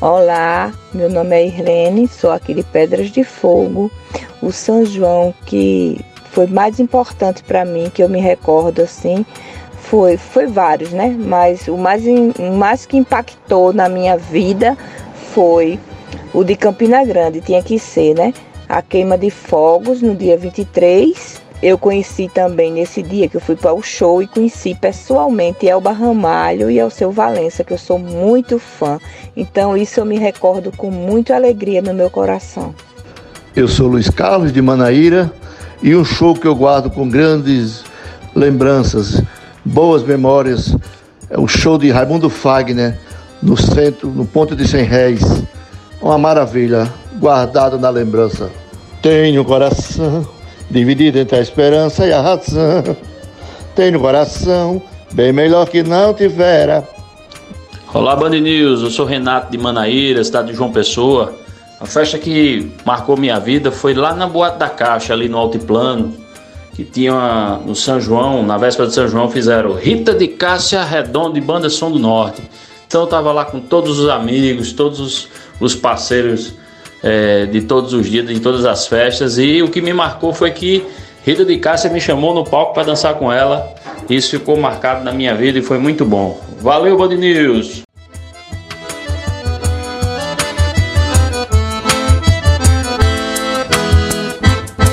Olá, meu nome é Irene, sou aqui de Pedras de Fogo. O São João que foi mais importante para mim, que eu me recordo assim, foi, foi vários, né? Mas o mais, o mais que impactou na minha vida foi o de Campina Grande, tinha que ser, né? A queima de fogos no dia 23 eu conheci também nesse dia que eu fui para o show e conheci pessoalmente Elba Ramalho e Alceu Valença, que eu sou muito fã. Então isso eu me recordo com muita alegria no meu coração. Eu sou Luiz Carlos de Manaíra e um show que eu guardo com grandes lembranças, boas memórias, é o show de Raimundo Fagner no centro, no ponto de 100 réis. Uma maravilha, guardado na lembrança. Tenho coração dividido entre a esperança e a razão. Tem no coração, bem melhor que não tivera. Olá, Band News, eu sou Renato de Manaíra, cidade de João Pessoa. A festa que marcou minha vida foi lá na Boate da Caixa, ali no Altiplano, que tinha uma, no São João, na véspera de São João, fizeram Rita de Cássia Redondo e Banda Som do Norte. Então eu tava lá com todos os amigos, todos os, os parceiros é, de todos os dias, de todas as festas. E o que me marcou foi que Rita de Cássia me chamou no palco para dançar com ela. Isso ficou marcado na minha vida e foi muito bom. Valeu, Band News!